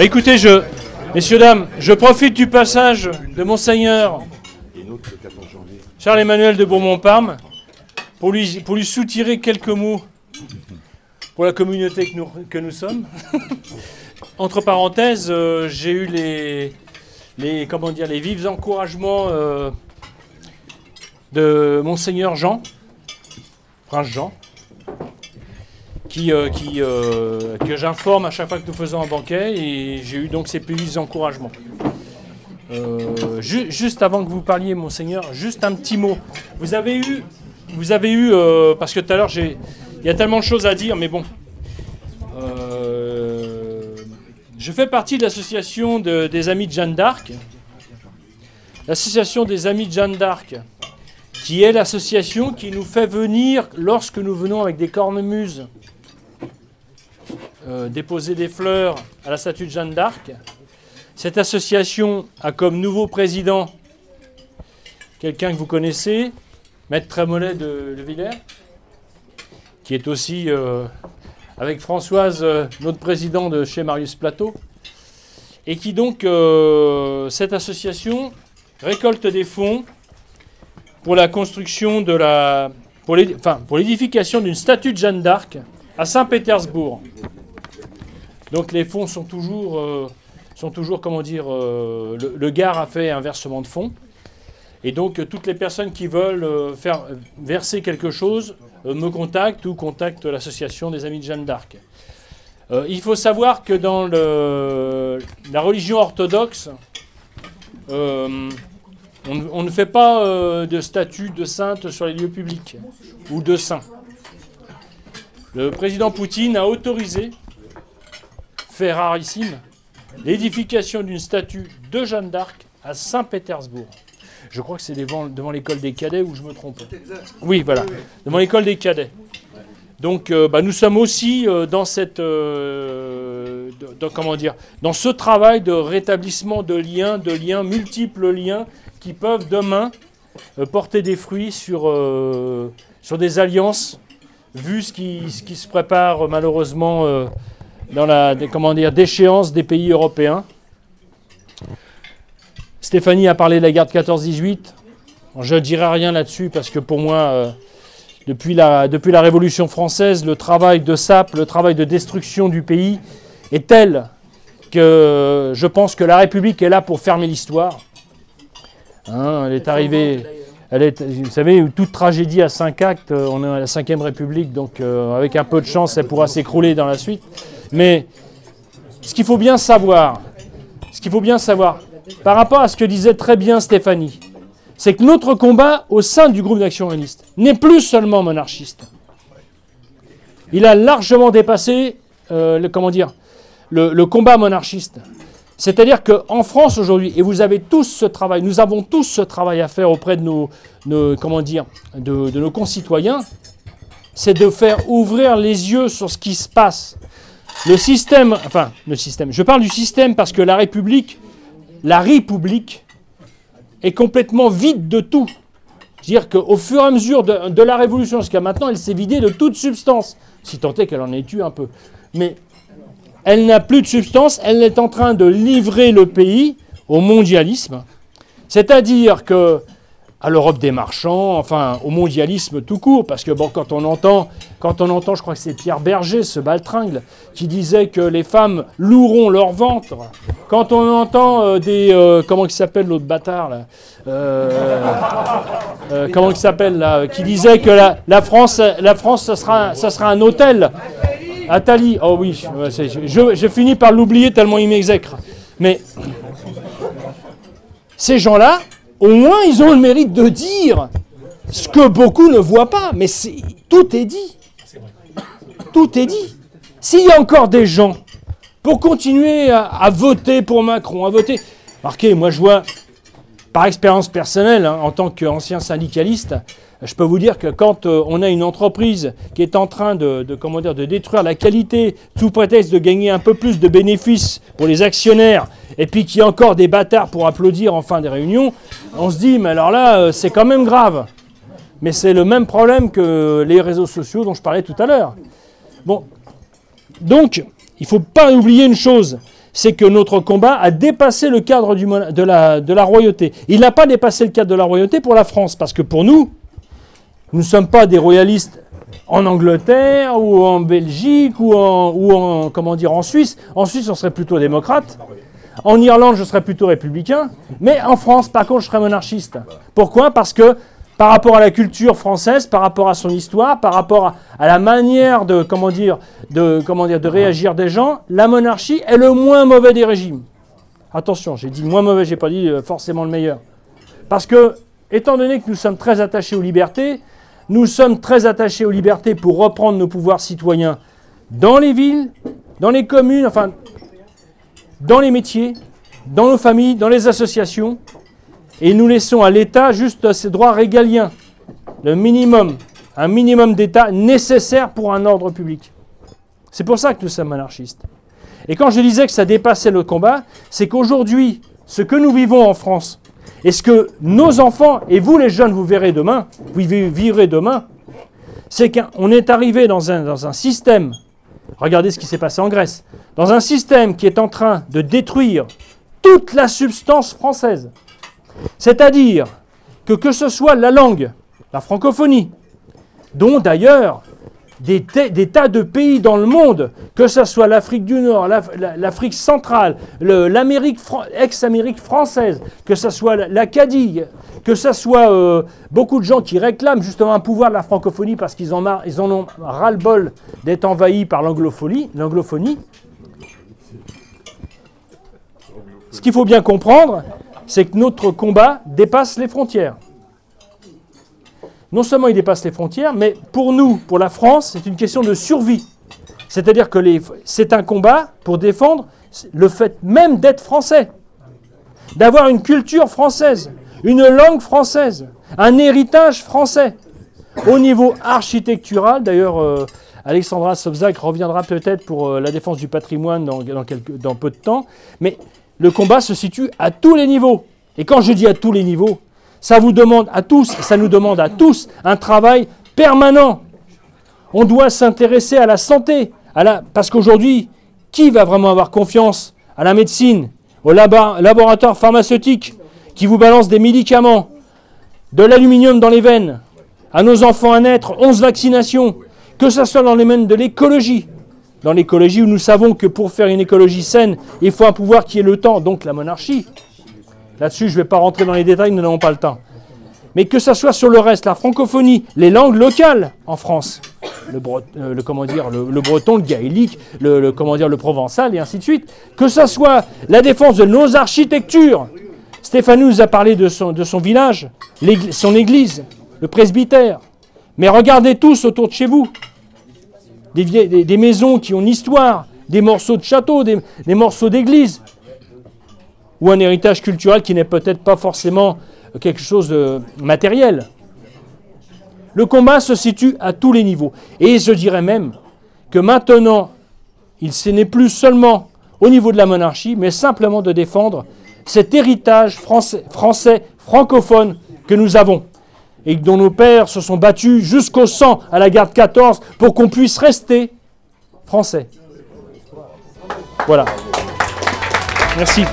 Bah, écoutez, je, messieurs, dames, je profite du passage de Monseigneur Charles-Emmanuel de Beaumont-Parme pour lui, soutirer quelques mots pour la communauté que nous, sommes. Entre parenthèses, euh, j'ai eu les, les, comment les vifs encouragements euh, de Monseigneur Jean, Prince Jean, qui, euh, qui, que j'informe à chaque fois que nous faisons un banquet, et j'ai eu donc ces vifs encouragements. juste avant que vous parliez, Monseigneur, juste un petit mot. Vous avez eu, vous avez eu parce que tout à l'heure, il y a tellement de choses à dire, mais bon, je fais partie de l'association des Amis de Jeanne d'Arc. L'association des Amis de Jeanne d'Arc, qui est l'association qui nous fait venir, lorsque nous venons avec des cornemuses, euh, déposer des fleurs à la statue de Jeanne d'Arc. Cette association a comme nouveau président quelqu'un que vous connaissez, Maître Trémollet de, de Villers, qui est aussi euh, avec Françoise, euh, notre président de chez Marius Plateau, et qui donc, cette association récolte des fonds pour la construction de la, pour l'édification d'une statue de Jeanne d'Arc à Saint-Pétersbourg. Donc les fonds sont toujours, euh, sont toujours comment dire, le, le, Gard a fait un versement de fonds. Et donc toutes les personnes qui veulent faire verser quelque chose euh, me contacte ou contacte l'association des Amis de Jeanne d'Arc. Euh, il faut savoir que dans la religion orthodoxe, euh, on, ne fait pas de statut de sainte sur les lieux publics ou de saint. Le président Poutine a autorisé, rarissime, l'édification d'une statue de Jeanne d'Arc à Saint-Pétersbourg. Je crois que c'est devant, devant l'école des cadets ou je me trompe. Oui, voilà, devant l'école des cadets. Donc, euh, bah, nous sommes aussi euh, dans cette, euh, comment dire, dans ce travail de rétablissement de liens, de liens, multiples liens, qui peuvent demain porter des fruits sur, sur des alliances, vu ce qui, ce qui se prépare malheureusement dans la, comment dire, déchéance des pays européens. Stéphanie a parlé de la guerre de 14-18. Je ne dirai rien là-dessus parce que pour moi, euh, depuis, la, depuis la Révolution française, le travail de sape, le travail de destruction du pays est tel que je pense que la République est là pour fermer l'histoire. Hein, elle est arrivée, elle est, vous savez, toute tragédie à cinq actes, euh, on est à la Ve République, donc euh, avec un peu de chance, elle pourra s'écrouler dans la suite. Mais ce qu'il faut bien savoir, ce qu'il faut bien savoir, par rapport à ce que disait très bien Stéphanie, c'est que notre combat au sein du groupe d'action humaniste n'est plus seulement monarchiste. Il a largement dépassé euh, le, comment dire, le, combat monarchiste. C'est-à-dire qu'en France aujourd'hui, et vous avez tous ce travail, nous avons tous ce travail à faire auprès de nos, comment dire, de nos concitoyens, c'est de faire ouvrir les yeux sur ce qui se passe. Le système, enfin le système, je parle du système parce que la République la République est complètement vide de tout. C'est-à-dire qu'au fur et à mesure de, la Révolution jusqu'à maintenant, elle s'est vidée de toute substance, si tant est qu'elle en ait eu un peu. Mais elle n'a plus de substance, elle est en train de livrer le pays au mondialisme. C'est-à-dire que à l'Europe des marchands, enfin au mondialisme tout court, parce que bon, quand on entend, quand on entend, je crois que c'est Pierre Berger, ce baltringle, qui disait que les femmes loueront leur ventre, quand on entend euh, des, euh, comment il s'appelle l'autre bâtard là, euh, comment il s'appelle là, qui disait que la, la, France, la France, ça sera, ça sera un hôtel. Atali, oh oui, je, je finis par l'oublier tellement il m'exècre. Mais ces gens-là, au moins ils ont le mérite de dire ce que beaucoup ne voient pas. Mais tout est dit. Tout est dit. S'il y a encore des gens pour continuer à, voter pour Macron, à voter... Marquez, moi je vois, par expérience personnelle, hein, en tant qu'ancien syndicaliste, je peux vous dire que quand euh, on a une entreprise qui est en train de, de détruire la qualité sous prétexte de gagner un peu plus de bénéfices pour les actionnaires, et puis qu'il y a encore des bâtards pour applaudir en fin des réunions, on se dit, mais alors là, euh, c'est quand même grave. Mais c'est le même problème que les réseaux sociaux dont je parlais tout à l'heure. Bon, donc, il ne faut pas oublier une chose, c'est que notre combat a dépassé le cadre de, la, royauté. Il n'a pas dépassé le cadre de la royauté pour la France, parce que pour nous, nous ne sommes pas des royalistes en Angleterre ou en Belgique ou en, ou en, comment dire, en Suisse. En Suisse, on serait plutôt démocrate. En Irlande, je serais plutôt républicain. Mais en France, par contre, je serais monarchiste. Pourquoi? Parce que par rapport à la culture française, par rapport à son histoire, par rapport à, la manière de réagir des gens, la monarchie est le moins mauvais des régimes. Attention, j'ai dit moins mauvais, j'ai pas dit euh, forcément le meilleur. Parce que, étant donné que nous sommes très attachés aux libertés, nous sommes très attachés aux libertés pour reprendre nos pouvoirs citoyens dans les villes, dans les communes, enfin, dans les métiers, dans nos familles, dans les associations, et nous laissons à l'État juste ses droits régaliens, le minimum, un minimum d'État nécessaire pour un ordre public. C'est pour ça que nous sommes anarchistes. Et quand je disais que ça dépassait le combat, c'est qu'aujourd'hui, ce que nous vivons en France, et ce que nos enfants, et vous les jeunes, vous verrez demain, vous vivrez demain, c'est qu'on est arrivé dans un, dans un système, regardez ce qui s'est passé en Grèce, dans un système qui est en train de détruire toute la substance française. C'est-à-dire que que ce soit la langue, la francophonie, dont d'ailleurs des, tas de pays dans le monde, que ce soit l'Afrique du Nord, l'Afrique centrale, l'Amérique, ex-Amérique française, que ce soit l'Acadie, que ce soit euh, beaucoup de gens qui réclament justement un pouvoir de la francophonie parce qu'ils en, ont ras-le-bol d'être envahis par l'anglophonie, ce qu'il faut bien comprendre, c'est que notre combat dépasse les frontières. Non seulement il dépasse les frontières, mais pour nous, pour la France, c'est une question de survie. C'est-à-dire que c'est un combat pour défendre le fait même d'être français, d'avoir une culture française, une langue française, un héritage français. Au niveau architectural, d'ailleurs, euh, Alexandra Sobzak reviendra peut-être pour euh, la défense du patrimoine dans, dans peu de temps, mais le combat se situe à tous les niveaux. Et quand je dis à tous les niveaux, ça vous demande à tous, ça nous demande à tous un travail permanent. On doit s'intéresser à la santé, à la... parce qu'aujourd'hui, qui va vraiment avoir confiance à la médecine, au laboratoire pharmaceutique? Qui vous balance des médicaments, de l'aluminium dans les veines, à nos enfants à naître, 11 vaccinations, que ce soit dans les domaine de l'écologie, dans l'écologie où nous savons que pour faire une écologie saine, il faut un pouvoir qui ait le temps, donc la monarchie. Là-dessus, je ne vais pas rentrer dans les détails, nous n'avons pas le temps. Mais que ce soit sur le reste, la francophonie, les langues locales en France, le, euh, comment dire, le, breton, le gaélique, le, comment dire, le provençal et ainsi de suite, que ce soit la défense de nos architectures. Stéphane nous a parlé de son, village, son église, le presbytère. Mais regardez tous autour de chez vous des, maisons qui ont une histoire, des morceaux de châteaux, des, morceaux d'église, ou un héritage culturel qui n'est peut-être pas forcément quelque chose de matériel. Le combat se situe à tous les niveaux. Et je dirais même que maintenant, il n'est plus seulement au niveau de la monarchie, mais simplement de défendre cet héritage français, francophone que nous avons et dont nos pères se sont battus jusqu'au sang à la garde 14 pour qu'on puisse rester français. Voilà. Merci.